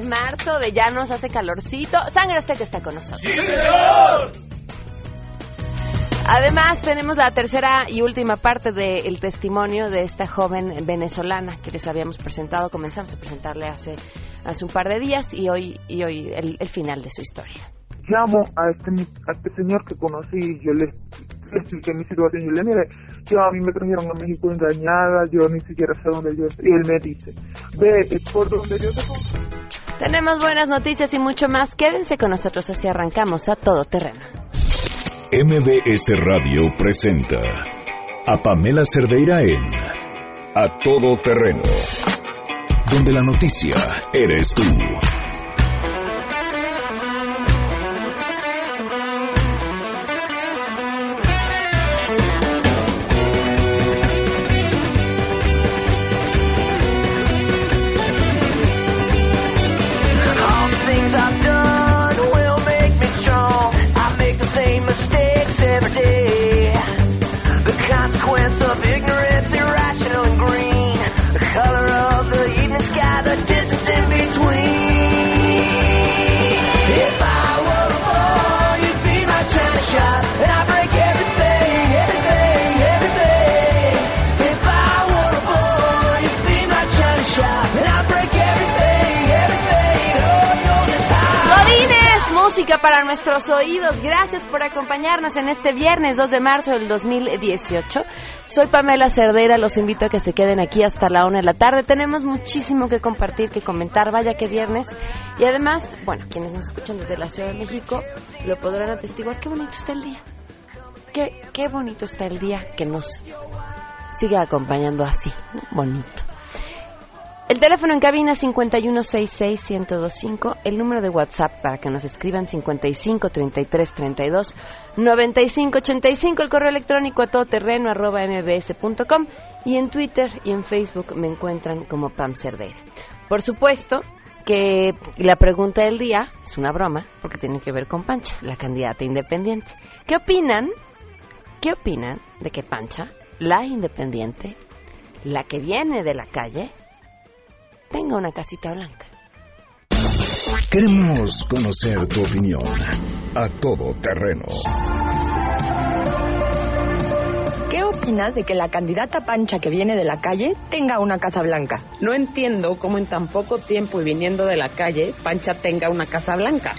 de, de marzo, de ya nos hace calorcito, Sangre Azteca está con nosotros. ¡Sí, señor! Además, tenemos la tercera y última parte del testimonio de esta joven venezolana que les habíamos presentado. Comenzamos a presentarle hace, hace un par de días y hoy, y hoy el, el final de su historia. Llamo a este, a este señor que conocí, yo le, le expliqué mi situación, yo le mire, yo a mí me trajeron a México engañada, yo ni siquiera sé dónde yo estoy. Y él me dice, ve, es por donde yo te. Tenemos buenas noticias y mucho más. Quédense con nosotros así arrancamos a todo terreno. MBS Radio presenta a Pamela Cerdeira en A Todo Terreno, donde la noticia eres tú. Oídos. Gracias por acompañarnos en este viernes 2 de marzo del 2018. Soy Pamela Cerdera, los invito a que se queden aquí hasta la una de la tarde. Tenemos muchísimo que compartir, que comentar, vaya que viernes. Y además, bueno, quienes nos escuchan desde la Ciudad de México lo podrán atestiguar. Qué bonito está el día. Qué, qué bonito está el día que nos siga acompañando así, bonito. El teléfono en cabina 5166125, el número de WhatsApp para que nos escriban 5533329585, el correo electrónico a todoterreno arroba mbs.com y en Twitter y en Facebook me encuentran como Pam Cerdeira. Por supuesto que la pregunta del día es una broma porque tiene que ver con Pancha, la candidata independiente. ¿Qué opinan? ¿Qué opinan de que Pancha, la independiente, la que viene de la calle, tenga una casita blanca. Queremos conocer tu opinión. A Todo Terreno. ¿Qué opinas de que la candidata Pancha que viene de la calle tenga una casa blanca? No entiendo cómo en tan poco tiempo y viniendo de la calle, Pancha tenga una casa blanca.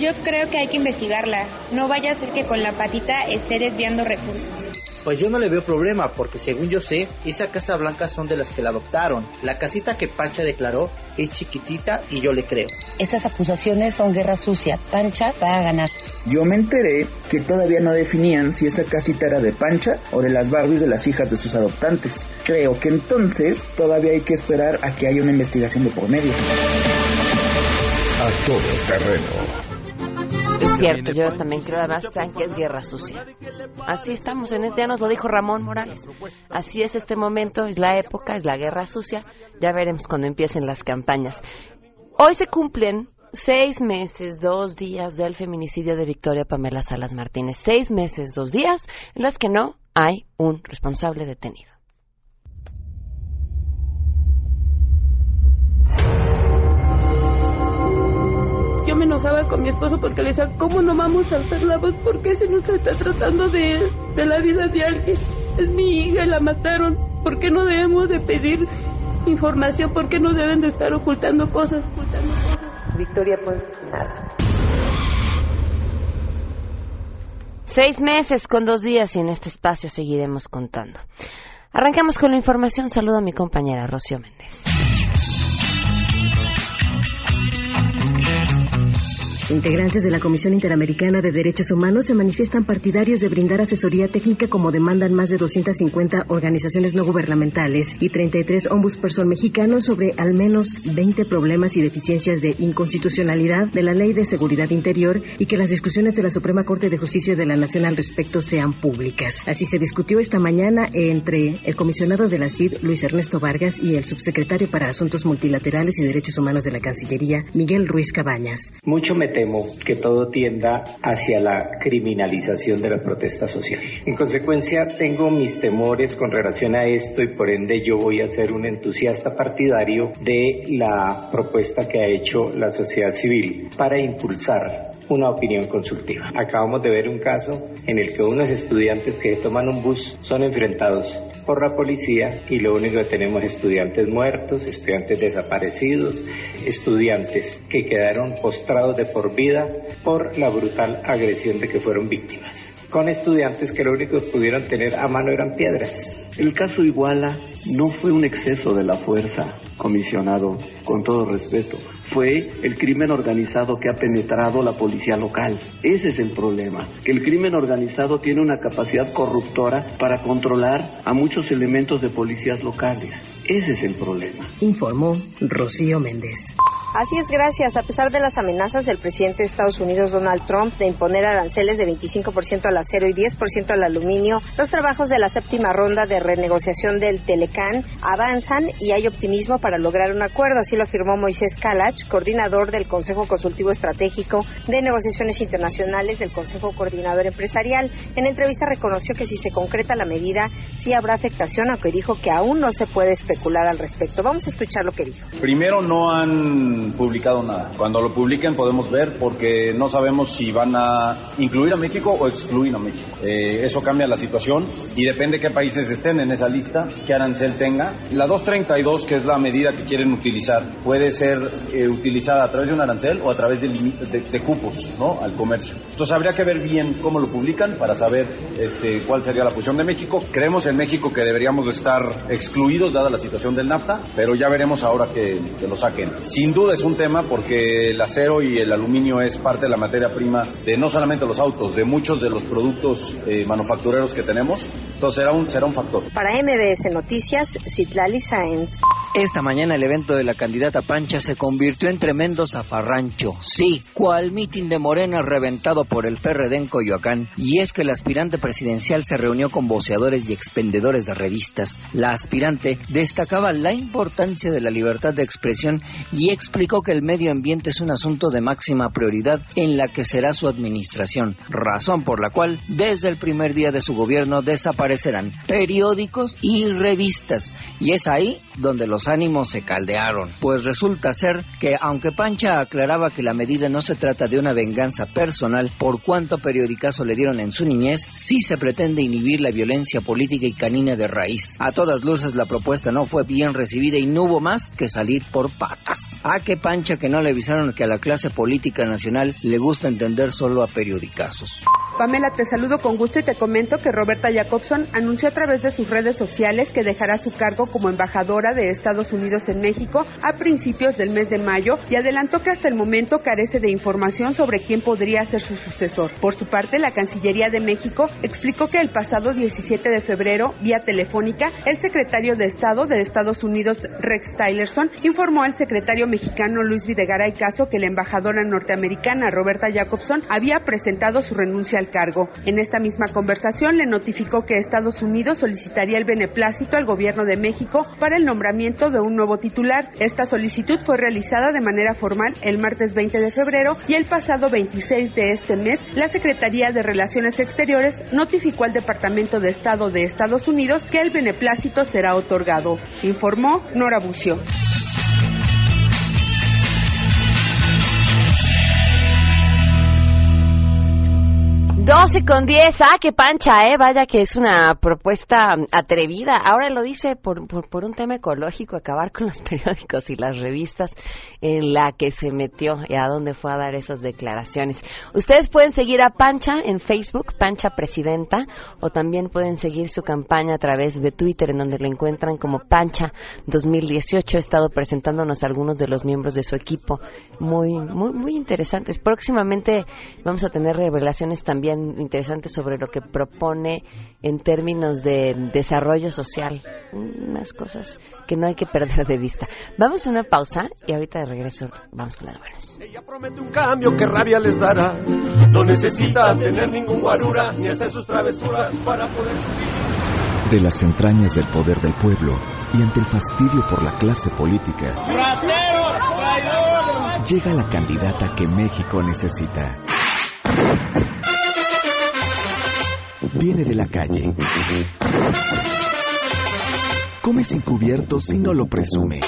Yo creo que hay que investigarla. No vaya a ser que con la patita esté desviando recursos. Pues yo no le veo problema, porque según yo sé, esa casa blanca son de las que la adoptaron. La casita que Pancha declaró es chiquitita y yo le creo. Esas acusaciones son guerra sucia. Pancha va a ganar. Yo me enteré que todavía no definían si esa casita era de Pancha o de las Barbies de las hijas de sus adoptantes. Creo que entonces todavía hay que esperar a que haya una investigación de por medio. A Todo Terreno. Es cierto, yo también creo además saben que es guerra sucia. Así estamos en este, ya nos lo dijo Ramón Morales. Así es este momento, es la época, es la guerra sucia. Ya veremos cuando empiecen las campañas. Hoy se cumplen seis meses, dos días del feminicidio de Victoria Pamela Salas Martínez. Seis meses, dos días en las que no hay un responsable detenido. Yo me enojaba con mi esposo porque le decía, ¿cómo no vamos a alzar la voz? ¿Por qué se nos está tratando de, de la vida de alguien? Es mi hija y la mataron. ¿Por qué no debemos de pedir información? ¿Por qué no deben de estar ocultando cosas? Ocultando cosas? Victoria, pues nada. Seis meses con dos días y en este espacio seguiremos contando. Arrancamos con la información. Saludo a mi compañera Rocío Méndez. Integrantes de la Comisión Interamericana de Derechos Humanos se manifiestan partidarios de brindar asesoría técnica como demandan más de 250 organizaciones no gubernamentales y 33 ombudsperson mexicanos sobre al menos 20 problemas y deficiencias de inconstitucionalidad de la Ley de Seguridad Interior y que las discusiones de la Suprema Corte de Justicia de la Nación al respecto sean públicas. Así se discutió esta mañana entre el comisionado de la CID, Luis Ernesto Vargas, y el subsecretario para Asuntos Multilaterales y Derechos Humanos de la Cancillería, Miguel Ruiz Cabañas. Mucho me temo que todo tienda hacia la criminalización de la protesta social. En consecuencia, tengo mis temores con relación a esto y por ende yo voy a ser un entusiasta partidario de la propuesta que ha hecho la sociedad civil para impulsar una opinión consultiva. Acabamos de ver un caso en el que unos estudiantes que toman un bus son enfrentados por la policía y lo único que tenemos es estudiantes muertos, estudiantes desaparecidos, estudiantes que quedaron postrados de por vida por la brutal agresión de que fueron víctimas, con estudiantes que lo único que pudieron tener a mano eran piedras. El caso Iguala no fue un exceso de la fuerza, comisionado, con todo respeto. Fue el crimen organizado que ha penetrado la policía local. Ese es el problema, que el crimen organizado tiene una capacidad corruptora para controlar a muchos elementos de policías locales. Ese es el problema. Informó Rocío Méndez. Así es, gracias. A pesar de las amenazas del presidente de Estados Unidos, Donald Trump, de imponer aranceles de 25% al acero y 10% al aluminio, los trabajos de la séptima ronda de renegociación del Telecán avanzan y hay optimismo para lograr un acuerdo. Así lo afirmó Moisés Kalach, coordinador del Consejo Consultivo Estratégico de Negociaciones Internacionales del Consejo Coordinador Empresarial. En entrevista reconoció que si se concreta la medida, sí habrá afectación, aunque dijo que aún no se puede especular al respecto. Vamos a escuchar lo que dijo. Primero, no han publicado nada. Cuando lo publiquen podemos ver porque no sabemos si van a incluir a México o excluir a México. Eh, eso cambia la situación y depende qué países estén en esa lista, qué arancel tenga. La 232, que es la medida que quieren utilizar, puede ser eh, utilizada a través de un arancel o a través de, de, de, cupos ¿no? al comercio. Entonces habría que ver bien cómo lo publican para saber este, cuál sería la posición de México. Creemos en México que deberíamos de estar excluidos dada la situación del NAFTA, pero ya veremos ahora que, que lo saquen. Sin duda es un tema porque el acero y el aluminio es parte de la materia prima de no solamente los autos, de muchos de los productos eh, manufactureros que tenemos. Entonces será un, será un factor. Para MBS Noticias, Citlali Sáenz. Esta mañana el evento de la candidata Pancha se convirtió en tremendo zafarrancho. Sí, cual mitin de Morena reventado por el PRD en Coyoacán. Y es que el aspirante presidencial se reunió con voceadores y expendedores de revistas. La aspirante destacaba la importancia de la libertad de expresión y explicó que el medio ambiente es un asunto de máxima prioridad en la que será su administración, razón por la cual desde el primer día de su gobierno desaparecerán periódicos y revistas. Y es ahí donde los ánimos se caldearon, pues resulta ser que aunque Pancha aclaraba que la medida no se trata de una venganza personal por cuánto periodicazo le dieron en su niñez, sí se pretende inhibir la violencia política y canina de raíz. A todas luces la propuesta no fue bien recibida y no hubo más que salir por patas. A que Pancha que no le avisaron que a la clase política nacional le gusta entender solo a periodicazos. Pamela, te saludo con gusto y te comento que Roberta Jacobson anunció a través de sus redes sociales que dejará su cargo como embajadora de Estados Unidos en México a principios del mes de mayo y adelantó que hasta el momento carece de información sobre quién podría ser su sucesor. Por su parte, la Cancillería de México explicó que el pasado 17 de febrero, vía telefónica, el secretario de Estado de Estados Unidos, Rex Tillerson, informó al secretario mexicano Luis Videgaray Caso que la embajadora norteamericana Roberta Jacobson había presentado su renuncia al cargo. En esta misma conversación le notificó que Estados Unidos solicitaría el beneplácito al gobierno de México para el nombramiento de un nuevo titular. Esta solicitud fue realizada de manera formal el martes 20 de febrero y el pasado 26 de este mes la Secretaría de Relaciones Exteriores notificó al Departamento de Estado de Estados Unidos que el beneplácito será otorgado, informó Nora Bucio. 12 con 10, ah, qué pancha, eh, vaya que es una propuesta atrevida. Ahora lo dice por, por, un tema ecológico, acabar con los periódicos y las revistas en la que se metió y a dónde fue a dar esas declaraciones. Ustedes pueden seguir a Pancha en Facebook, Pancha Presidenta, o también pueden seguir su campaña a través de Twitter, en donde le encuentran como Pancha 2018. He estado presentándonos algunos de los miembros de su equipo, muy, muy, muy interesantes. Próximamente vamos a tener revelaciones también interesante sobre lo que propone en términos de desarrollo social. Unas cosas que no hay que perder de vista. Vamos a una pausa y ahorita de regreso vamos con las buenas. Ella promete un cambio que rabia les dará. No necesita tener ningún guarura ni hacer sus travesuras para poder subir. De las entrañas del poder del pueblo y ante el fastidio por la clase política. llega la candidata que México necesita. Viene de la calle. Come sin cubiertos y no lo presume.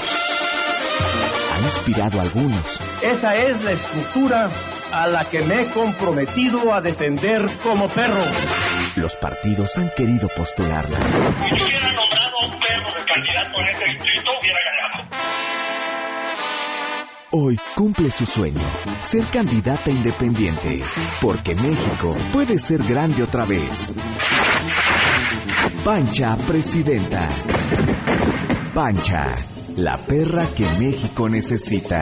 Ha inspirado a algunos. Esa es la estructura a la que me he comprometido a defender como perro. Los partidos han querido postularla. Si hubiera nombrado a un perro de candidato en ese distrito, hubiera ganado. Hoy cumple su sueño, ser candidata independiente, porque México puede ser grande otra vez. Pancha Presidenta. Pancha, la perra que México necesita.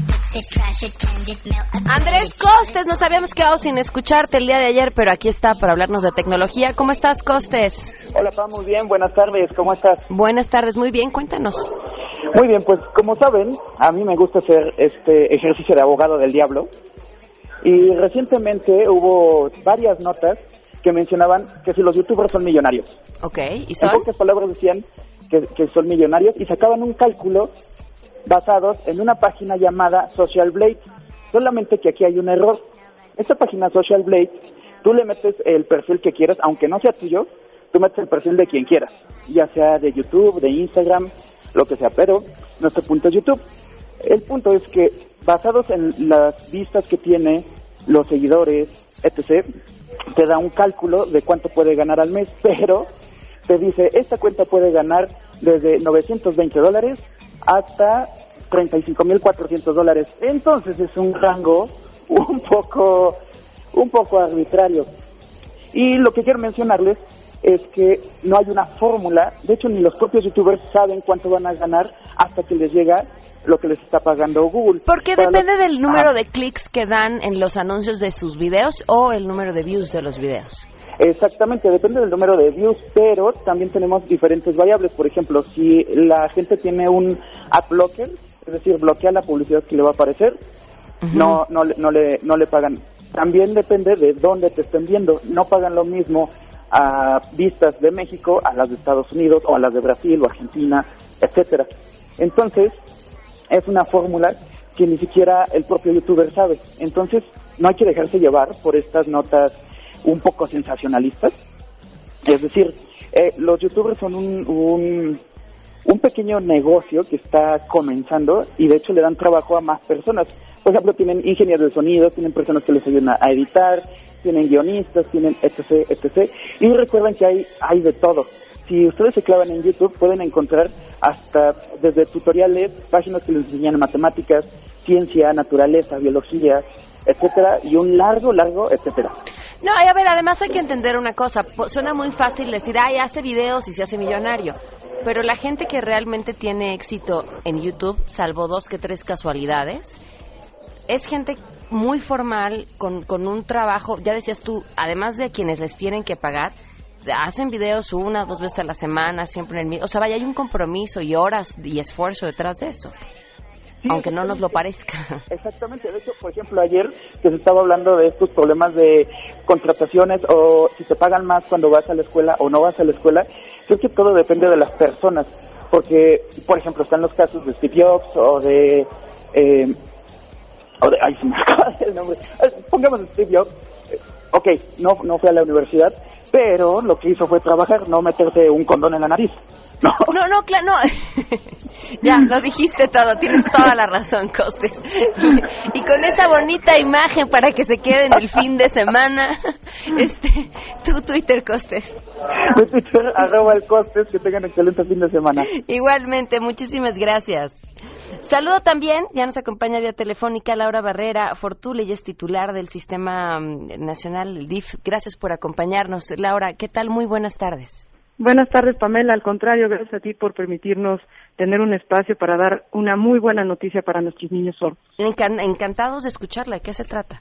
Andrés Costes, nos habíamos quedado sin escucharte el día de ayer, pero aquí está para hablarnos de tecnología. ¿Cómo estás, Costes? Hola, Pa, muy bien, buenas tardes, ¿cómo estás? Buenas tardes, muy bien, cuéntanos. Muy bien, pues como saben, a mí me gusta hacer este ejercicio de abogado del diablo y recientemente hubo varias notas que mencionaban que si los youtubers son millonarios. Ok, ¿y En son? pocas palabras decían que, que son millonarios y sacaban un cálculo basados en una página llamada Social Blade. Solamente que aquí hay un error. Esta página Social Blade, tú le metes el perfil que quieras, aunque no sea tuyo, tú metes el perfil de quien quieras, ya sea de YouTube, de Instagram, lo que sea, pero nuestro punto es YouTube. El punto es que basados en las vistas que tiene, los seguidores, etc., te da un cálculo de cuánto puede ganar al mes, pero te dice, esta cuenta puede ganar desde 920 dólares hasta 35.400 dólares. Entonces es un rango un poco, un poco arbitrario. Y lo que quiero mencionarles es que no hay una fórmula, de hecho ni los propios youtubers saben cuánto van a ganar hasta que les llega lo que les está pagando Google. Porque Para depende los- del número de clics que dan en los anuncios de sus videos o el número de views de los videos. Exactamente, depende del número de views, pero también tenemos diferentes variables. Por ejemplo, si la gente tiene un ad blocker, es decir, bloquea la publicidad que le va a aparecer, no, no, le- no, le, no le pagan. También depende de dónde te estén viendo. No pagan lo mismo a vistas de México, a las de Estados Unidos, o a las de Brasil, o Argentina, etcétera. Entonces, es una fórmula que ni siquiera el propio youtuber sabe. Entonces, no hay que dejarse llevar por estas notas un poco sensacionalistas. Es decir, eh, los youtubers son un, un, pequeño negocio que está comenzando y de hecho le dan trabajo a más personas. Por ejemplo, tienen ingenieros de sonido, tienen personas que les ayudan a, a editar, tienen guionistas, tienen etc, etc. Y recuerden que hay, hay de todo. Si ustedes se clavan en YouTube, pueden encontrar hasta desde tutoriales, páginas que les enseñan matemáticas, ciencia, naturaleza, biología, etcétera, y un largo, largo, etcétera. No, y a ver, además hay que entender una cosa. Suena muy fácil decir, ay, hace videos y se hace millonario. Pero la gente que realmente tiene éxito en YouTube, salvo dos que tres casualidades, es gente muy formal, con, con un trabajo, ya decías tú, además de quienes les tienen que pagar, hacen videos una, dos veces a la semana, siempre en el mismo. O sea, vaya, hay un compromiso y horas y esfuerzo detrás de eso. Aunque no nos lo parezca. Exactamente, de hecho, por ejemplo, ayer que se estaba hablando de estos problemas de contrataciones o si te pagan más cuando vas a la escuela o no vas a la escuela, creo que todo depende de las personas, porque, por ejemplo, están los casos de Steve Jobs o de... Eh, o de ay, se me acaba el nombre. Pongamos Steve Jobs. Ok, no, no fue a la universidad, pero lo que hizo fue trabajar, no meterse un condón en la nariz. No, no, no, claro, no. ya, lo dijiste todo, tienes toda la razón, Costes. Y, con esa bonita imagen para que se quede en el fin de semana, este, tu Twitter, Costes. De Twitter, arroba el costes, que tengan excelente fin de semana. Igualmente, muchísimas gracias. Saludo también, ya nos acompaña vía telefónica Laura Barrera Fortule, ella es titular del Sistema mm, Nacional DIF. Gracias por acompañarnos. Laura, ¿qué tal? Muy buenas tardes. Buenas tardes, Pamela. Al contrario, gracias a ti por permitirnos tener un espacio para dar una muy buena noticia para nuestros niños sordos. Encan- encantados de escucharla. ¿De qué se trata?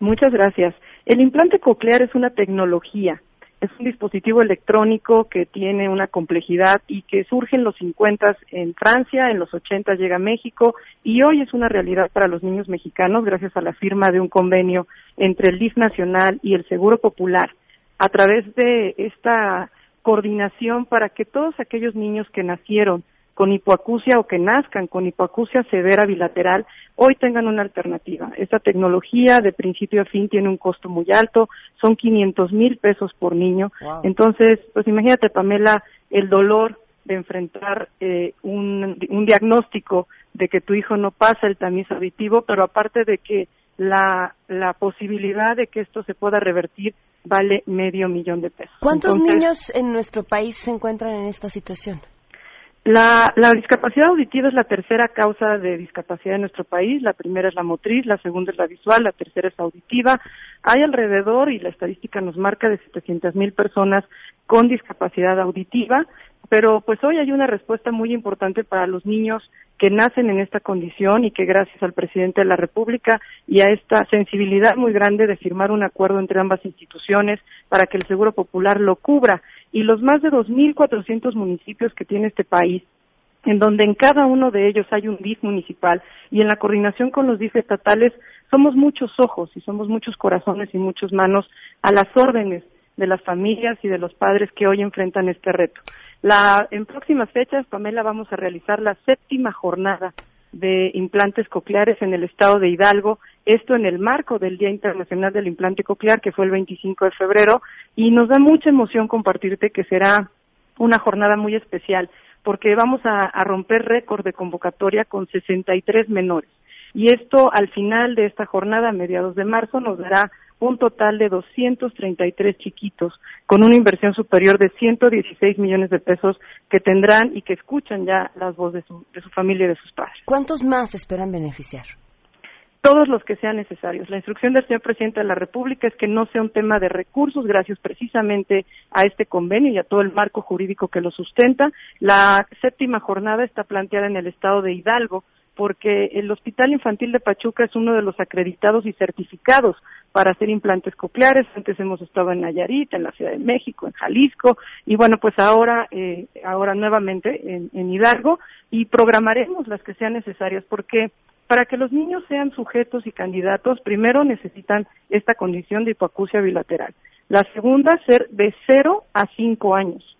Muchas gracias. El implante coclear es una tecnología, es un dispositivo electrónico que tiene una complejidad y que surge en los 50 en Francia, en los 80 llega a México y hoy es una realidad para los niños mexicanos gracias a la firma de un convenio entre el DIF nacional y el Seguro Popular. A través de esta coordinación para que todos aquellos niños que nacieron con hipoacusia o que nazcan con hipoacusia severa bilateral hoy tengan una alternativa. Esta tecnología de principio a fin tiene un costo muy alto, son 500 mil pesos por niño. Wow. Entonces, pues imagínate, Pamela, el dolor de enfrentar eh, un, un diagnóstico de que tu hijo no pasa el tamiz auditivo, pero aparte de que la, la posibilidad de que esto se pueda revertir vale medio millón de pesos. ¿Cuántos Entonces, niños en nuestro país se encuentran en esta situación? La, la discapacidad auditiva es la tercera causa de discapacidad en nuestro país. La primera es la motriz, la segunda es la visual, la tercera es auditiva. Hay alrededor, y la estadística nos marca, de 700 mil personas con discapacidad auditiva, pero pues hoy hay una respuesta muy importante para los niños que nacen en esta condición y que gracias al presidente de la República y a esta sensibilidad muy grande de firmar un acuerdo entre ambas instituciones para que el Seguro Popular lo cubra y los más de 2.400 municipios que tiene este país en donde en cada uno de ellos hay un DIF municipal y en la coordinación con los DIF estatales somos muchos ojos y somos muchos corazones y muchas manos a las órdenes de las familias y de los padres que hoy enfrentan este reto. La, en próximas fechas, Pamela, vamos a realizar la séptima jornada de implantes cocleares en el estado de Hidalgo, esto en el marco del Día Internacional del Implante Coclear, que fue el 25 de febrero, y nos da mucha emoción compartirte que será una jornada muy especial, porque vamos a, romper récord de convocatoria con 63 menores. Y esto al final de esta jornada, a mediados de marzo, nos dará un total de 233 chiquitos con una inversión superior de 116 millones de pesos que tendrán y que escuchan ya las voces de su, de su familia y de sus padres. ¿Cuántos más esperan beneficiar? Todos los que sean necesarios. La instrucción del señor presidente de la República es que no sea un tema de recursos, gracias precisamente a este convenio y a todo el marco jurídico que lo sustenta. La séptima jornada está planteada en el estado de Hidalgo, porque el Hospital Infantil de Pachuca es uno de los acreditados y certificados para hacer implantes cocleares. Antes hemos estado en Nayarit, en la Ciudad de México, en Jalisco, y bueno, pues ahora, eh, ahora nuevamente en, en Hidalgo, y programaremos las que sean necesarias, porque para que los niños sean sujetos y candidatos, primero necesitan esta condición de hipoacusia bilateral. La segunda, ser de 0 a 5 años.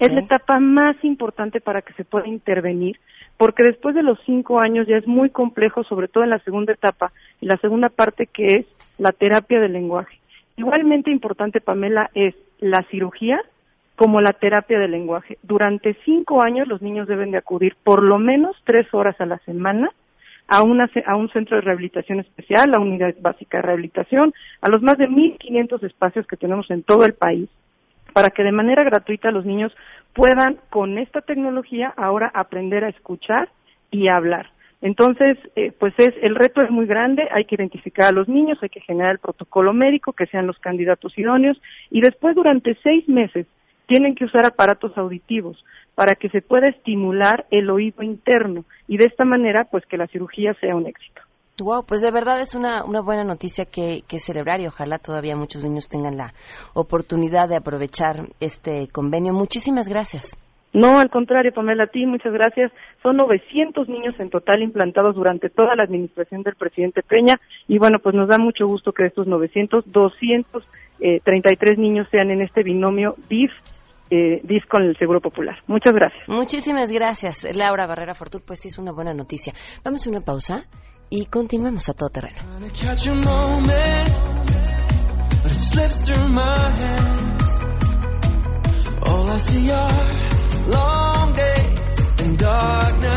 Es la etapa más importante para que se pueda intervenir, porque después de los cinco años ya es muy complejo, sobre todo en la segunda etapa y la segunda parte que es la terapia del lenguaje. Igualmente importante, Pamela, es la cirugía como la terapia del lenguaje. Durante cinco años los niños deben de acudir por lo menos tres horas a la semana a, una, a un centro de rehabilitación especial, a unidad básica de rehabilitación, a los más de 1.500 espacios que tenemos en todo el país para que de manera gratuita los niños puedan con esta tecnología ahora aprender a escuchar y hablar. Entonces, eh, pues es el reto es muy grande, hay que identificar a los niños, hay que generar el protocolo médico, que sean los candidatos idóneos, y después durante seis meses tienen que usar aparatos auditivos para que se pueda estimular el oído interno y de esta manera, pues que la cirugía sea un éxito. Wow, pues de verdad es una, una buena noticia que, que celebrar y ojalá todavía muchos niños tengan la oportunidad de aprovechar este convenio. Muchísimas gracias. No, al contrario, Pamela, a ti muchas gracias. Son 900 niños en total implantados durante toda la administración del presidente Peña y bueno, pues nos da mucho gusto que estos 900, 233 niños sean en este binomio DIF eh, DIF con el Seguro Popular. Muchas gracias. Muchísimas gracias, Laura Barrera Fortul. Pues sí, es una buena noticia. Vamos a una pausa y continuemos a todo terreno. All I see are long days and dark nights.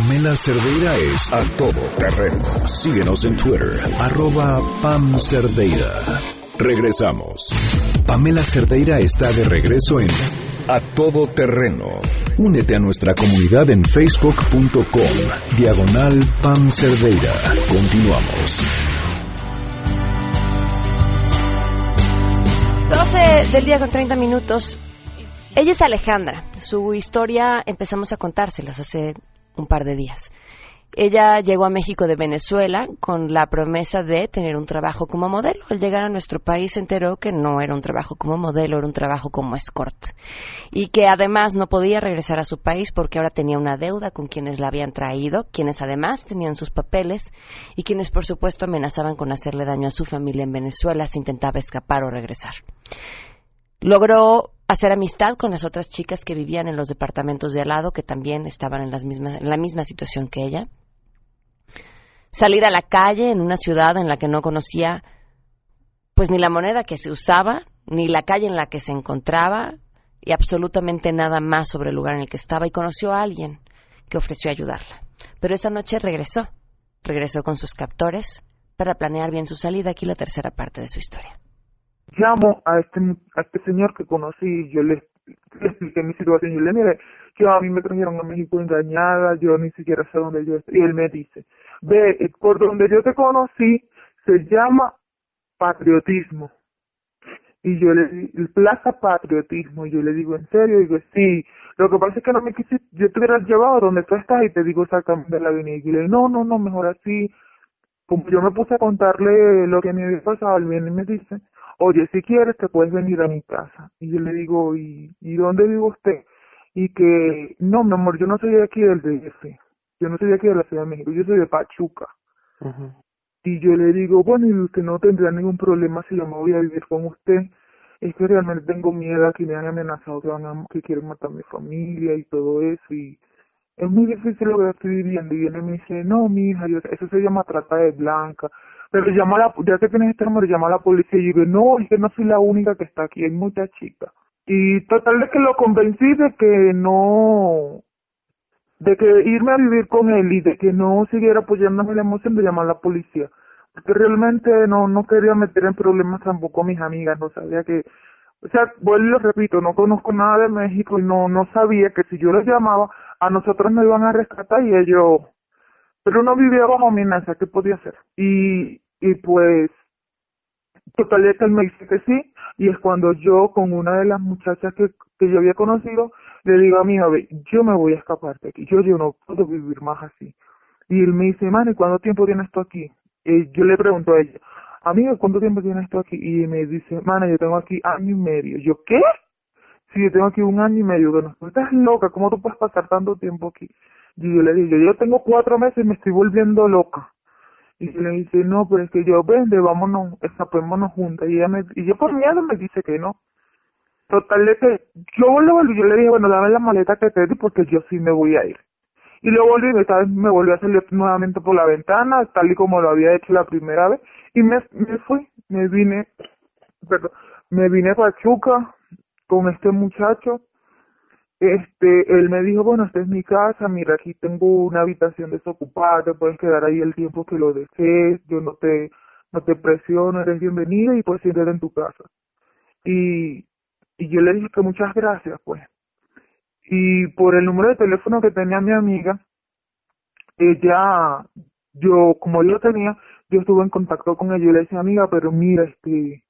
Pamela Cerdeira es a todo terreno. Síguenos en Twitter, arroba Pam Cerdeira. Regresamos. Pamela Cerdeira está de regreso en A Todo Terreno. Únete a nuestra comunidad en facebook.com, diagonal Pam Cerdeira. Continuamos. 12 del día con 30 minutos. Ella es Alejandra. Su historia empezamos a contárselas hace un par de días. Ella llegó a México de Venezuela con la promesa de tener un trabajo como modelo. Al llegar a nuestro país se enteró que no era un trabajo como modelo, era un trabajo como escort. Y que además no podía regresar a su país porque ahora tenía una deuda con quienes la habían traído, quienes además tenían sus papeles y quienes por supuesto amenazaban con hacerle daño a su familia en Venezuela si intentaba escapar o regresar. Logró hacer amistad con las otras chicas que vivían en los departamentos de al lado, que también estaban en, las mismas, en la misma situación que ella salir a la calle en una ciudad en la que no conocía pues ni la moneda que se usaba, ni la calle en la que se encontraba y absolutamente nada más sobre el lugar en el que estaba y conoció a alguien que ofreció ayudarla. Pero esa noche regresó, regresó con sus captores para planear bien su salida, aquí la tercera parte de su historia. Llamo a este, a este señor que conocí y yo le, le expliqué mi situación. Yo le dije, yo a mí me trajeron a México engañada, yo ni siquiera sé dónde yo estoy. Y él me dice, ve, eh, por donde yo te conocí se llama patriotismo. Y yo le digo, Plaza Patriotismo, y yo le digo, ¿en serio? Digo, sí, lo que pasa es que no me quise, yo te hubiera llevado donde tú estás y te digo exactamente la avenida. Y le digo, no, no, no, mejor así. Yo me puse a contarle lo que me había pasado, él viene y me dice, oye, si quieres te puedes venir a mi casa. Y yo le digo, ¿y, y dónde vive usted? Y que, no, mi amor, yo no soy de aquí del DF yo no soy de aquí de la Ciudad de México, yo soy de Pachuca. Y yo le digo, bueno, y usted no tendrá ningún problema si yo me voy a vivir con usted. Es que realmente tengo miedo a que me han amenazado, que, van a, que quieren matar a mi familia y todo eso. Y es muy difícil lo que estoy viviendo. Y viene y me dice, no, mi hija, eso se llama trata de blanca. Pero llama a la, ya que tienes este número, llama a la policía. Y digo, no, es que no soy la única que está aquí, hay muchas chicas. Y total de que lo convencí de que no, de que irme a vivir con él y de que no siguiera apoyándome la emoción de llamar a la policía. Porque realmente no, no quería meter en problemas tampoco a mis amigas, no sabía que, o sea, vuelvo y lo repito, no conozco nada de México y no, no sabía que si yo los llamaba, a nosotros nos iban a rescatar y ellos, pero no vivía bajo amenaza, ¿qué podía hacer? Y, y pues, total que él me dice que sí, y es cuando yo con una de las muchachas que, que yo había conocido, le digo a mi ve, yo me voy a escapar de aquí, yo, yo no puedo vivir más así. Y él me dice, mano, ¿y cuánto tiempo tienes tú aquí? Y yo le pregunto a ella, amigo, ¿cuánto tiempo tienes tú aquí? Y me dice, mano, yo tengo aquí año y medio. Yo, ¿qué? Sí, yo tengo aquí un año y medio. Bueno, tú estás loca, ¿cómo tú puedes pasar tanto tiempo aquí? Y yo le digo, yo tengo cuatro meses y me estoy volviendo loca. Y le dice, no, pero es que yo, vende, vámonos, escapémonos juntas. Y ella me, y yo por miedo me dice que no. Total de que yo lo volví, yo le dije, bueno, dame la maleta que te di porque yo sí me voy a ir. Y luego volví, me volvió a salir nuevamente por la ventana, tal y como lo había hecho la primera vez, y me, me fui, me vine, perdón, me vine a Pachuca con este muchacho, este, él me dijo, bueno, esta es mi casa, mira, aquí tengo una habitación desocupada, puedes quedar ahí el tiempo que lo desees, yo no te, no te presiono, eres bienvenida y puedes irte en tu casa. Y y yo le dije que muchas gracias, pues. Y por el número de teléfono que tenía mi amiga, ella, yo, como yo lo tenía, yo estuve en contacto con ella y le decía, amiga, pero mira, este,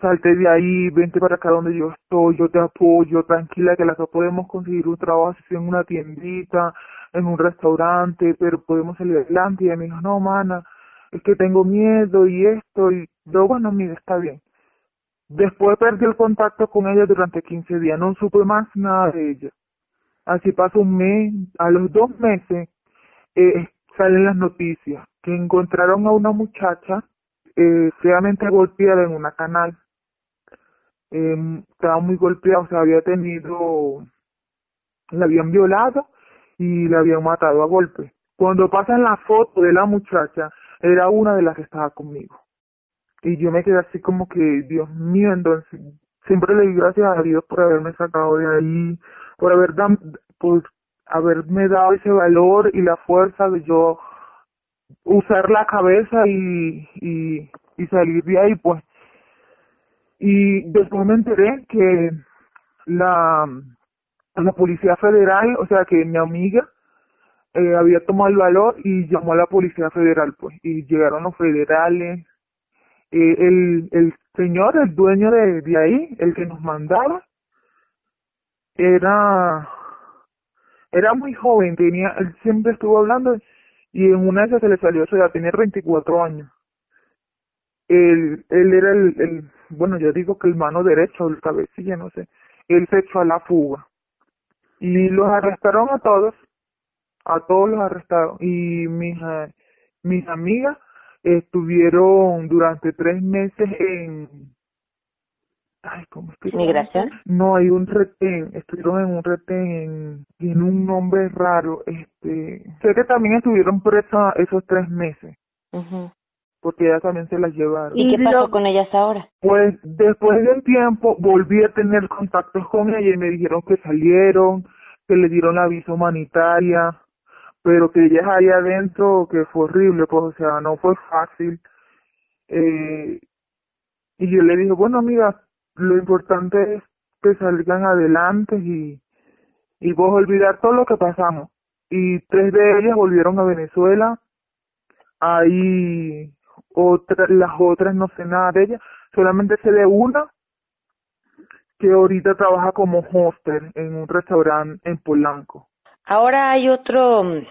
salte de ahí, vente para acá donde yo estoy, yo te apoyo, tranquila, que las dos podemos conseguir un trabajo así en una tiendita, en un restaurante, pero podemos salir adelante. Y ella me dijo, no, mana, es que tengo miedo y esto, y yo, bueno, mira, está bien. Después perdí el contacto con ella durante 15 días, no supe más nada de ella. Así pasó un mes, a los dos meses eh, salen las noticias que encontraron a una muchacha eh, feamente golpeada en una canal. Eh, estaba muy golpeada, o sea, había tenido, la habían violado y la habían matado a golpe. Cuando pasan la foto de la muchacha, era una de las que estaba conmigo y yo me quedé así como que, Dios mío, entonces siempre le di gracias a Dios por haberme sacado de ahí, por haber por haberme dado ese valor y la fuerza de yo usar la cabeza y, y, y salir de ahí, pues. Y después me enteré que la la Policía Federal, o sea que mi amiga eh, había tomado el valor y llamó a la Policía Federal, pues, y llegaron los federales. Eh, el, el señor, el dueño de, de ahí, el que nos mandaba, era era muy joven, tenía, él siempre estuvo hablando y en una de esas se le salió su edad, tenía 24 años. Él, él era el, el, bueno, yo digo que el mano derecho, el cabecilla, no sé. Él se echó a la fuga. Y los arrestaron a todos, a todos los arrestaron. Y mis, mis amigas estuvieron durante tres meses en, ay, ¿cómo es que? ¿Migración? No, hay un retén, estuvieron en un retén, en, tiene un nombre raro, este, sé que también estuvieron presas esos tres meses, Ujú. Porque ellas también se las llevaron. ¿Y qué pasó con ellas ahora? Pues después de un tiempo volví a tener contactos con ella y me dijeron que salieron, que le dieron la visa humanitaria, pero que ellas ahí adentro, que fue horrible, pues o sea, no fue fácil. Eh, y yo le dije, bueno amiga, lo importante es que salgan adelante y, y vos olvidar todo lo que pasamos. Y tres de ellas volvieron a Venezuela, ahí otras, las otras no sé nada de ellas, solamente sé de una que ahorita trabaja como hoster en un restaurante en Polanco. Ahora hay otro, mm,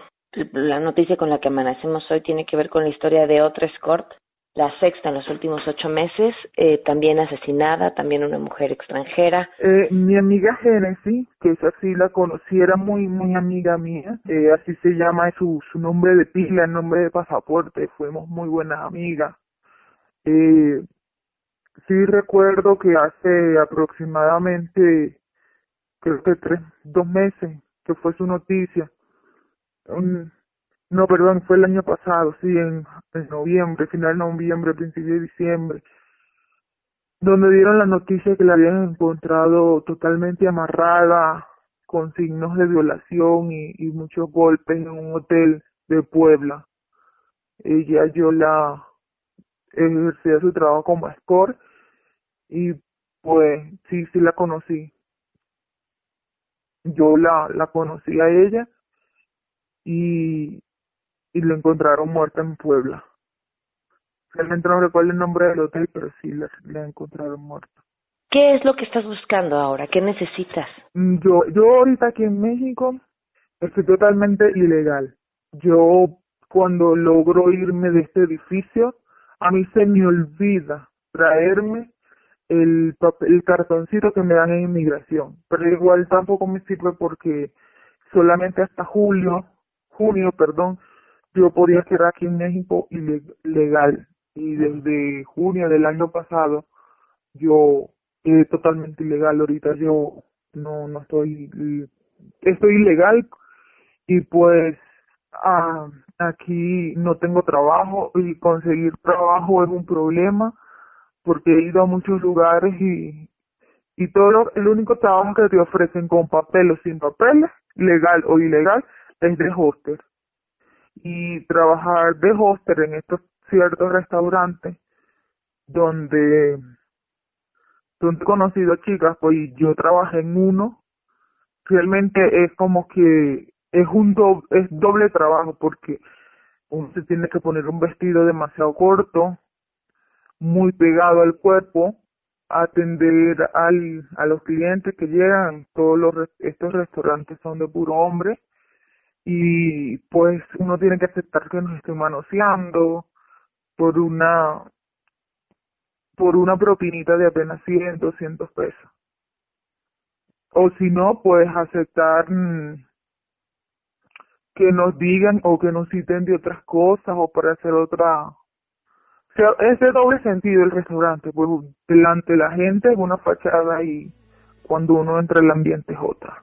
la noticia con la que amanecemos hoy tiene que ver con la historia de otra escort, la sexta en los últimos ocho meses, eh, también asesinada, también una mujer extranjera. Eh, mi amiga Genesis, que esa sí la conocí, era muy, muy amiga mía, eh, así se llama su, su nombre de pila, el nombre de pasaporte, fuimos muy buenas amigas. Eh, sí recuerdo que hace aproximadamente, creo que tres, dos meses, que fue su noticia. Un- no, perdón, fue el año pasado, sí, en, en noviembre, final de noviembre, principio de diciembre donde dieron la noticia que la habían encontrado totalmente amarrada, con signos de violación y, muchos golpes en un hotel de Puebla. Ella, yo la ejercía su trabajo como escort y pues sí, sí la conocí. Yo la, la conocí a ella y, y la encontraron muerta en Puebla. Realmente no recuerdo el nombre del hotel, pero sí la, la encontraron muerta. ¿Qué es lo que estás buscando ahora? ¿Qué necesitas? Mm, Yo, yo ahorita aquí en México estoy totalmente ilegal. Yo cuando logro irme de este edificio, a mí se me olvida traerme el papel, el cartoncito que me dan en inmigración. Pero igual tampoco me sirve porque solamente hasta julio, junio, perdón, yo podía quedar aquí en México legal. Y desde junio del año pasado, yo eh, totalmente ilegal. Ahorita yo no, no estoy, estoy ilegal y pues ah, aquí no tengo trabajo y conseguir trabajo es un problema porque he ido a muchos lugares y y todo lo- el único trabajo que te ofrecen con papel o sin papeles, legal o ilegal, es de hoster. Y trabajar de hoster en estos ciertos restaurantes donde donde he conocido chicas, pues yo trabajé en uno, realmente es como que es un do- es doble trabajo porque uno se tiene que poner un vestido demasiado corto, muy pegado al cuerpo, atender al, a los clientes que llegan, todos los estos restaurantes son de puro hombre y pues uno tiene que aceptar que nos estén manoseando por una por una propinita de apenas 100, 200 pesos. O si no, pues aceptar mm, que nos digan o que nos citen de otras cosas o para hacer otra... O sea, es de doble sentido el restaurante, pues delante de la gente es una fachada y cuando uno entra el ambiente es otra.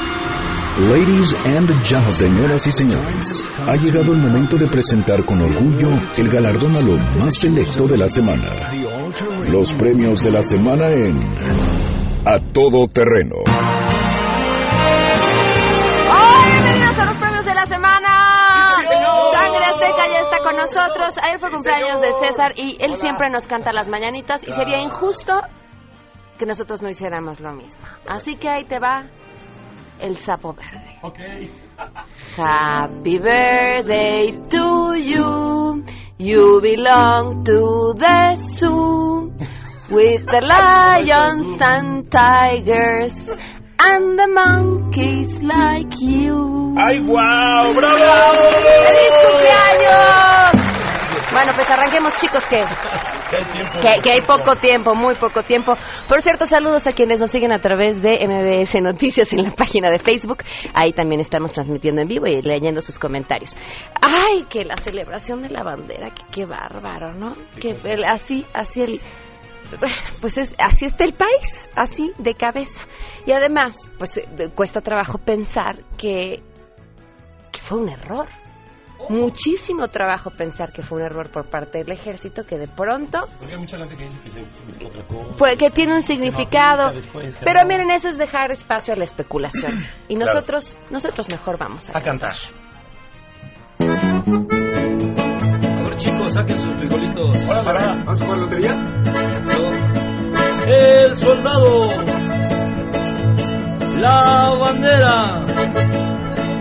Ladies and gentlemen, señoras y señores, ha llegado el momento de presentar con orgullo el galardón a lo más selecto de la semana. Los premios de la semana en A Todo Terreno. ¡Hola! Bienvenidos a los premios de la semana. Sangre Azteca ya está con nosotros. Ayer fue cumpleaños de César y él siempre nos canta las mañanitas y sería injusto que nosotros no hiciéramos lo mismo. Así que ahí te va el sapo verde. Happy birthday to you. You belong to the zoo with the lions and tigers and the monkeys like you. ¡Ay, guau! ¡Bravo! ¡Feliz cumpleaños! Bueno, pues arranquemos, chicos, que, que, que hay poco tiempo, muy poco tiempo. Por cierto, saludos a quienes nos siguen a través de MBS Noticias en la página de Facebook. Ahí también estamos transmitiendo en vivo y leyendo sus comentarios. ¡Ay, que la celebración de la bandera! que qué bárbaro, ¿no? Que el- así, así el... Pues es, así está el país, así de cabeza. Y además, pues eh, cuesta trabajo pensar que, que fue un error. Muchísimo trabajo pensar que fue un error por parte del ejército que de pronto Porque hay mucha gente que dice que se significa otra cosa. pues que tiene un significado. después, Pero no. miren, eso es dejar espacio a la especulación. Y Claro. nosotros, nosotros mejor vamos a, A cantar. A ver, chicos, saquen sus frijolitos. Hola, ¿Vamos a jugar lotería? El soldado. La bandera.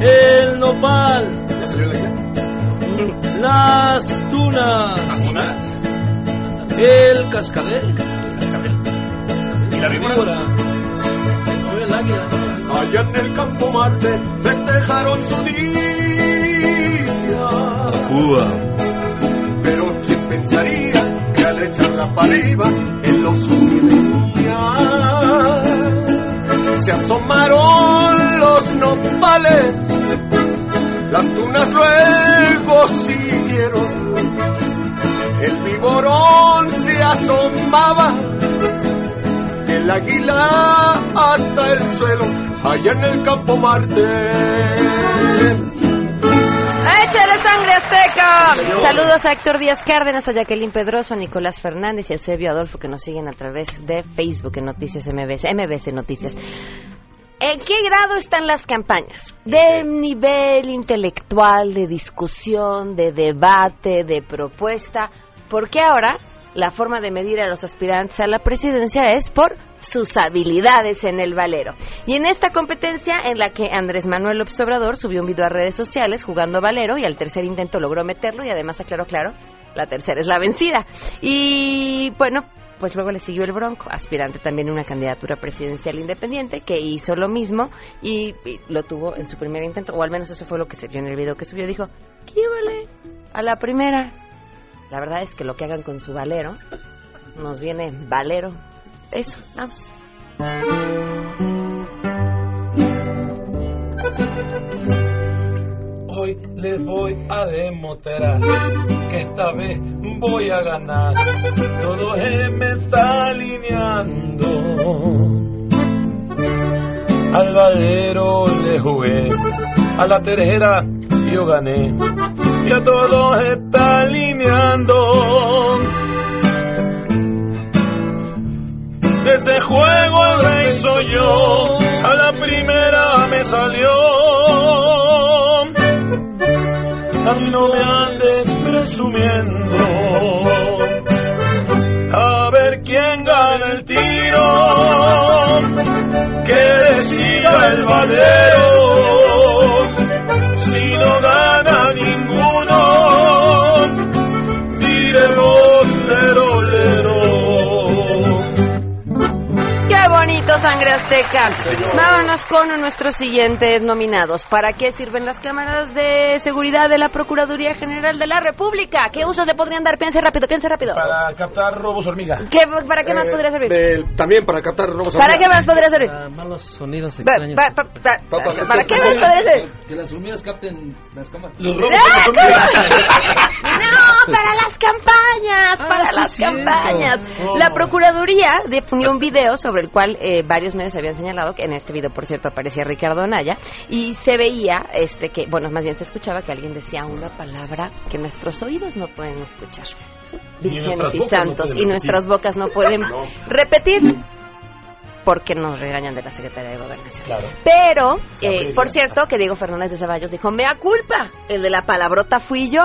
El nopal. ¿Ya salió la idea? Las tunas. El cascabel. ¿Y la víbora? Allá en el campo Marte festejaron su día. Pero quién pensaría que al echar la paliva en los unía se asomaron los nopales, las tunas luego siguieron, el viborón se asomaba, el águila hasta el suelo, allá en el campo Marte. ¡Échale sangre azteca! Señor. Saludos a Héctor Díaz Cárdenas, a Jacqueline Pedroso, a Nicolás Fernández y a Eusebio Adolfo que nos siguen a través de Facebook en Noticias MBS, MBS Noticias. ¿En qué grado están las campañas? De nivel intelectual, de discusión, de debate, de propuesta. Porque ahora la forma de medir a los aspirantes a la presidencia es por sus habilidades en el valero. Y en esta competencia en la que Andrés Manuel López Obrador subió un video a redes sociales jugando valero y al tercer intento logró meterlo y además aclaró claro, la tercera es la vencida. Y bueno, pues luego le siguió el Bronco, aspirante también a una candidatura presidencial independiente, que hizo lo mismo y, lo tuvo en su primer intento, o al menos eso fue lo que se vio en el video que subió. Dijo, ¿qué vale? A la primera. La verdad es que lo que hagan con su valero, nos viene valero. Eso, vamos. Hoy les voy a demostrar que esta vez voy a ganar. Todo él me está alineando. Al valero le jugué, a la tercera yo gané. Y a todos está alineando. De ese juego el rey soy yo, a la primera me salió. A mí no me andes A ver quién gana el tiro. Azteca! Vámonos con nuestros siguientes nominados. ¿Para qué sirven las cámaras de seguridad de la Procuraduría General de la República? ¿Qué usos le podrían dar? Piense rápido, piense rápido. Para captar robos hormiga. ¿Qué- ¿Para qué más Eh, podría servir? de- también para captar robos ¿Para qué más podría servir? malos sonidos Pa- extraños. pa- pa- pa- ¿Para qué más podría servir? Que las hormigas capten las cámaras. Los ¡Ah, ¿cómo? para las campañas, para sí, las campañas. Oh. La Procuraduría difundió un video sobre el cual eh, varios medios habían señalado que en este video, por cierto, aparecía Ricardo Anaya y se veía, este, que, bueno, más bien se escuchaba que alguien decía una palabra que nuestros oídos no pueden escuchar. Vírgenes y no santos, pueden y nuestras bocas no pueden No. repetir porque nos regañan de la Secretaría de Gobernación. Claro. Pero, eh, por cierto, que Diego Fernández de Ceballos dijo, mea culpa, el de la palabrota fui yo.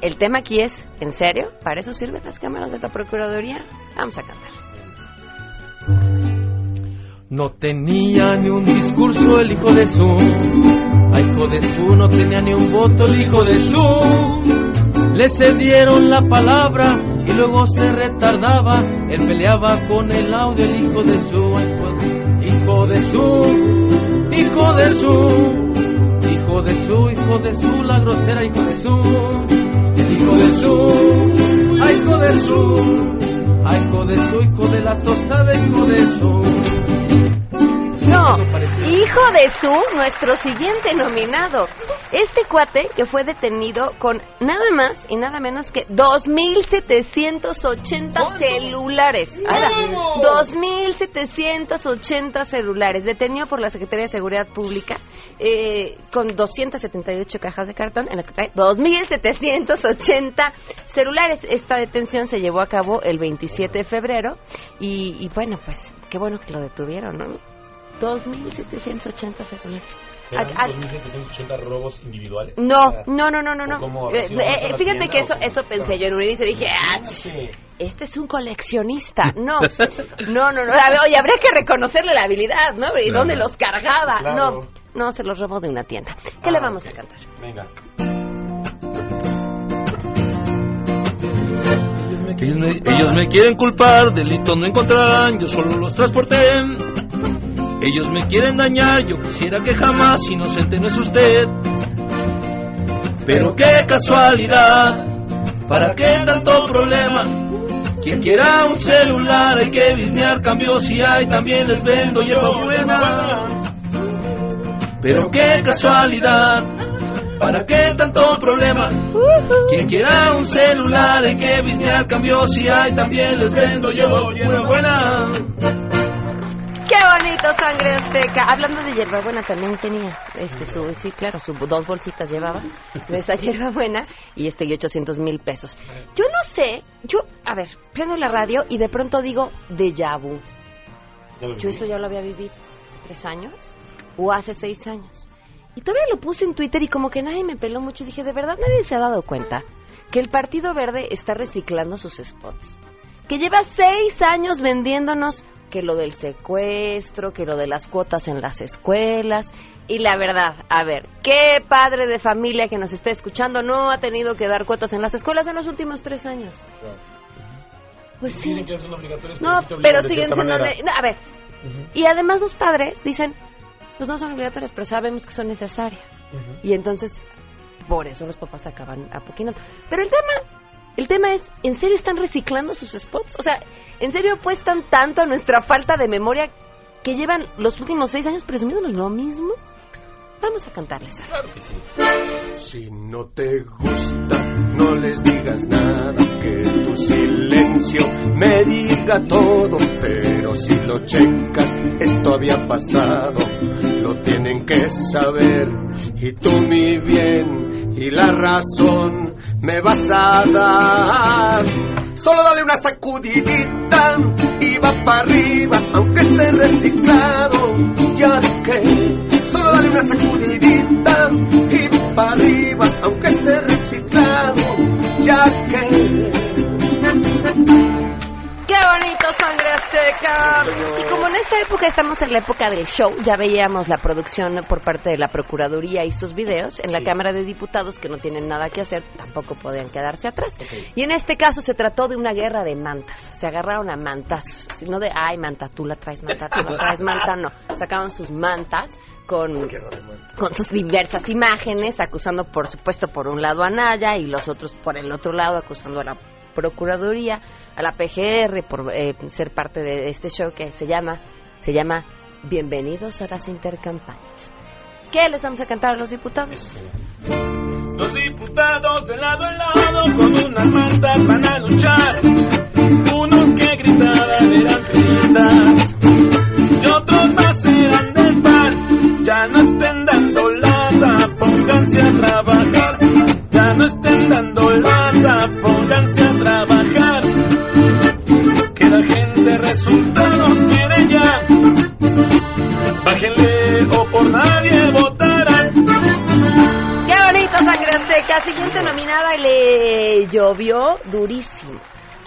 El tema aquí es, ¿en serio? ¿Para eso sirven las cámaras de la Procuraduría? Vamos a cantar. No tenía ni un discurso el hijo de su. A hijo de su no tenía ni un voto el hijo de su. Le cedieron la palabra y luego se retardaba. Él peleaba con el audio el hijo de su. Hijo- de su, hijo de su. Hijo de su, hijo de su, la grosera hijo de su. El hijo de su, hijo de su. Hijo de su, hijo de la tostada, hijo de su. No, hijo de su, nuestro siguiente nominado. Este cuate que fue detenido con nada más y nada menos que 2.780 celulares. Ahora, 2.780 celulares. Detenido por la Secretaría de Seguridad Pública eh, con 278 cajas de cartón en las que trae 2.780 celulares. Esta detención se llevó a cabo el 27 de febrero y, y bueno, pues qué bueno que lo detuvieron, ¿no? 2.780 celulares. ¿Serán A- a- 2.780 robos individuales? no, O sea, no, no, no, no, ¿o no. cómo Eh, eh, ¿Vamos a la fíjate tienda que eso, eso pensé yo en un inicio. Dije, ah, este es un coleccionista. No, no, no, no. Oye, habría que reconocerle la habilidad, ¿no? ¿Y Claro. dónde los cargaba? Claro. No, no, se los robó de una tienda. ¿Qué Ah, le vamos a cantar? Venga. Ellos me, ellos me quieren culpar, delitos no encontrarán, yo solo los transporté. Ellos me quieren dañar, yo quisiera que jamás inocente no es usted. Pero qué casualidad, ¿para qué tanto problema? Quien quiera un celular hay que bisnear, cambio si hay, también les vendo hierba buena. Pero qué casualidad, ¿para qué tanto problema? Quien quiera un celular hay que bisnear, cambio si hay, también les vendo hierba buena. ¡Qué bonito, sangre azteca! Hablando de hierbabuena, también tenía, este, su, sí, claro, su, dos bolsitas llevaba de esa hierbabuena y este, y 800 mil pesos. Yo no sé, yo, a ver, prendo la radio y de pronto digo, déjà vu. Yo eso ya lo había vivido hace tres años o hace seis años. Y todavía lo puse en Twitter y como que nadie me peló mucho. Dije, ¿de verdad nadie se ha dado cuenta que el Partido Verde está reciclando sus spots? Que lleva seis años vendiéndonos que lo del secuestro, que lo de las cuotas en las escuelas. Y la verdad, a ver, ¿qué padre de familia que nos está escuchando no ha tenido que dar cuotas en las escuelas en los últimos tres años? Pues sí. Dicen que son obligatorios, No, sí pero siguen siendo... no, a ver, y además los padres dicen, pues no son obligatorias, pero sabemos que son necesarias. Y entonces, por eso los papás acaban apoquinando. Pero el tema, el tema es, ¿en serio están reciclando sus spots? O sea, ¿en serio apuestan tanto a nuestra falta de memoria que llevan los últimos seis años presumiéndonos lo mismo? Vamos a cantarles algo. Si no te gusta, no les digas nada, que tu silencio me diga todo, pero si lo checas, esto había pasado, lo tienen que saber, y tú mi bien y la razón me vas a dar. Solo dale una sacudidita y va para arriba, aunque esté reciclado, ya que Solo dale una sacudidita y para arriba, aunque esté reciclado, ya que ¡Qué bonito, sangre azteca! Y como en esta época estamos en la época del show, ya veíamos la producción por parte de la Procuraduría y sus videos en la Cámara de Diputados que no tienen nada que hacer, tampoco podían quedarse atrás. Y en este caso se trató de una guerra de mantas. Se agarraron a mantazos, así, no de, ay, manta, tú la traes manta, tú la traes manta, no. Sacaron sus mantas con, con sus diversas imágenes, acusando por supuesto por un lado a Naya y los otros por el otro lado acusando a la Procuraduría, a la PGR por eh, ser parte de este show que se llama, se llama Bienvenidos a las Intercampañas. ¿Qué les vamos a cantar a los diputados? Los diputados de lado en lado con una manta van a luchar.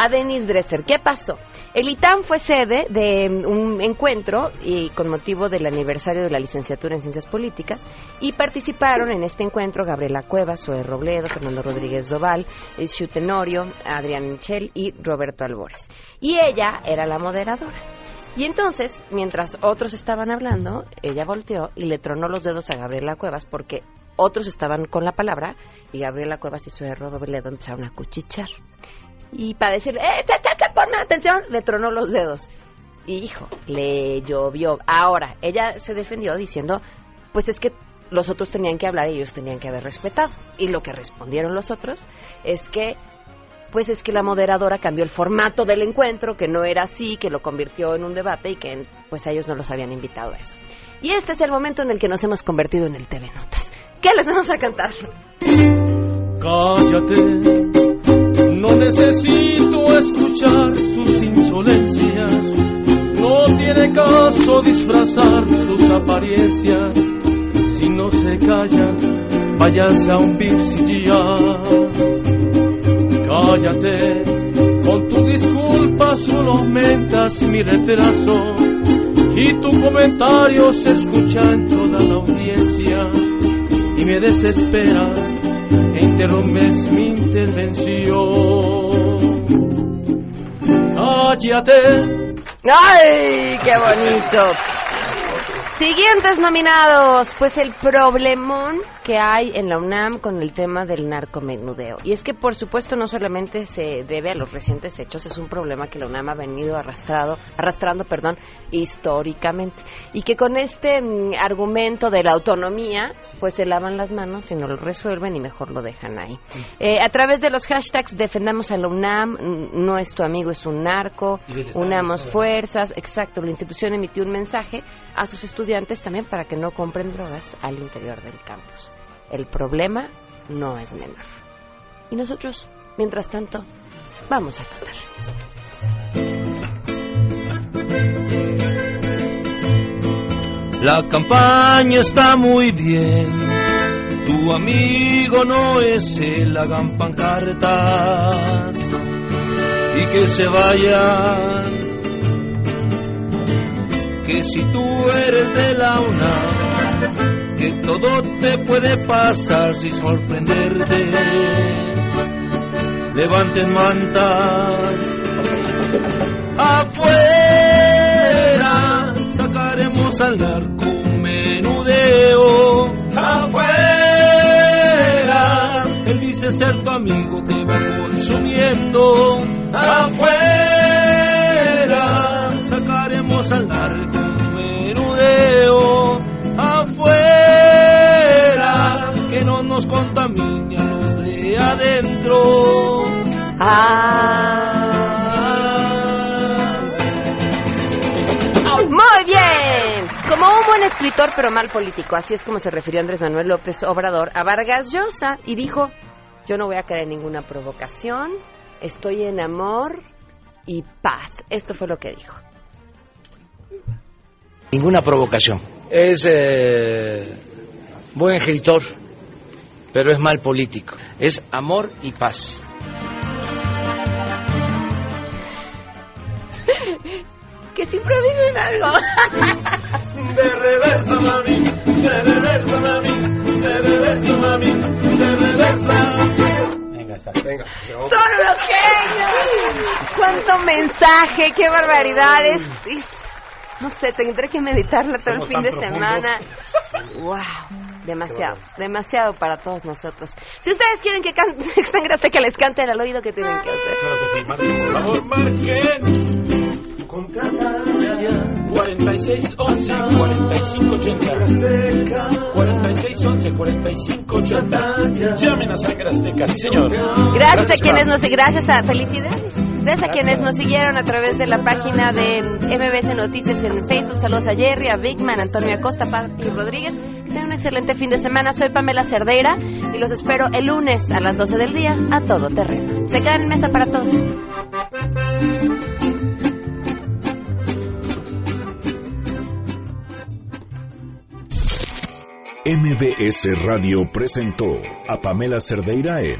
A Denis Dresser. ¿Qué pasó? El ITAM fue sede de un encuentro y con motivo del aniversario de la licenciatura en Ciencias Políticas y participaron en este encuentro Gabriela Cuevas, Zoe Robledo, Fernando Rodríguez Doval, Ishu Tenorio, Adrián Michel y Roberto Albores. Y ella era la moderadora. Y entonces, mientras otros estaban hablando, ella volteó y le tronó los dedos a Gabriela Cuevas porque otros estaban con la palabra y Gabriela Cuevas y Zoe Robledo empezaron a cuchichar. Y para decirle, ¡eh, cha, cha, cha, ponme atención! Le tronó los dedos. Y hijo, le llovió. Ahora, ella se defendió diciendo, pues es que los otros tenían que hablar y ellos tenían que haber respetado. Y lo que respondieron los otros es que, pues es que la moderadora cambió el formato del encuentro, que no era así, que lo convirtió en un debate y que pues ellos no los habían invitado a eso. Y este es el momento en el que nos hemos convertido en el TV Notas. ¿Qué les vamos a cantar? Cállate, necesito escuchar sus insolencias. No tiene caso disfrazar sus apariencias. Si no se callan, váyanse a un ya. Cállate, con tu disculpa solo aumentas mi retraso. Y tu comentario se escucha en toda la audiencia. Y me desesperas interrumpes mi intervención. Cállate. ¡Ay, qué bonito! Siguientes nominados, pues el problemón que hay en la UNAM con el tema del narcomenudeo. Y es que por supuesto no solamente se debe a los recientes hechos, es un problema que la UNAM ha venido arrastrado, arrastrando perdón, históricamente. Y que con este mm, argumento de la autonomía, pues se lavan las manos y no lo resuelven y mejor lo dejan ahí. Eh, a través de los hashtags defendamos a la UNAM, no es tu amigo, es un narco, unamos fuerzas, exacto, la institución emitió un mensaje a sus estudiantes también para que no compren drogas al interior del campus. El problema no es menor. Y nosotros, mientras tanto, vamos a cantar. La campaña está muy bien. Tu amigo no es el hagan pancartas y que se vayan. Que si tú eres de la UNAM, que todo te puede pasar sin sorprenderte. Levanten mantas afuera sacaremos al narco menudeo afuera él dice ser tu amigo te va consumiendo afuera afuera que no nos contamine a los de adentro Muy bien. Como un buen escritor pero mal político, así es como se refirió Andrés Manuel López Obrador a Vargas Llosa y dijo, yo no voy a caer en ninguna provocación, estoy en amor y paz. Esto fue lo que dijo. Ninguna provocación. Es eh, buen escritor, pero es mal político. Es amor y paz. que se improvisen algo. De reversa, mami, de reversa, mami, de reversa, mami, de reversa. Venga, venga. ¡Son unos genios! ¡Cuánto mensaje! ¡Qué barbaridades! No sé, tendré que meditarla todo Somos el fin de tan semana. ¡Wow! Demasiado, demasiado para todos nosotros. Si ustedes quieren que can- Sangre Azteca les cante al oído, ¿qué tienen que hacer? Claro que sí, marquen, por favor, marquen. Contrata ya, 46 11 45 80. 46 11 45 80. Llamen a Sangre Azteca, sí señor. Gracias a quienes nos gracias a felicidades. Gracias a quienes nos siguieron a través de la página de MBC Noticias en Facebook. Saludos a Jerry, a Bigman, Antonio Acosta, Pati Rodríguez. Que tengan un excelente fin de semana. Soy Pamela Cerdeira y los espero el lunes a las 12 del día a todo terreno. Se quedan en mesa para todos. MBS Radio presentó a Pamela Cerdeira en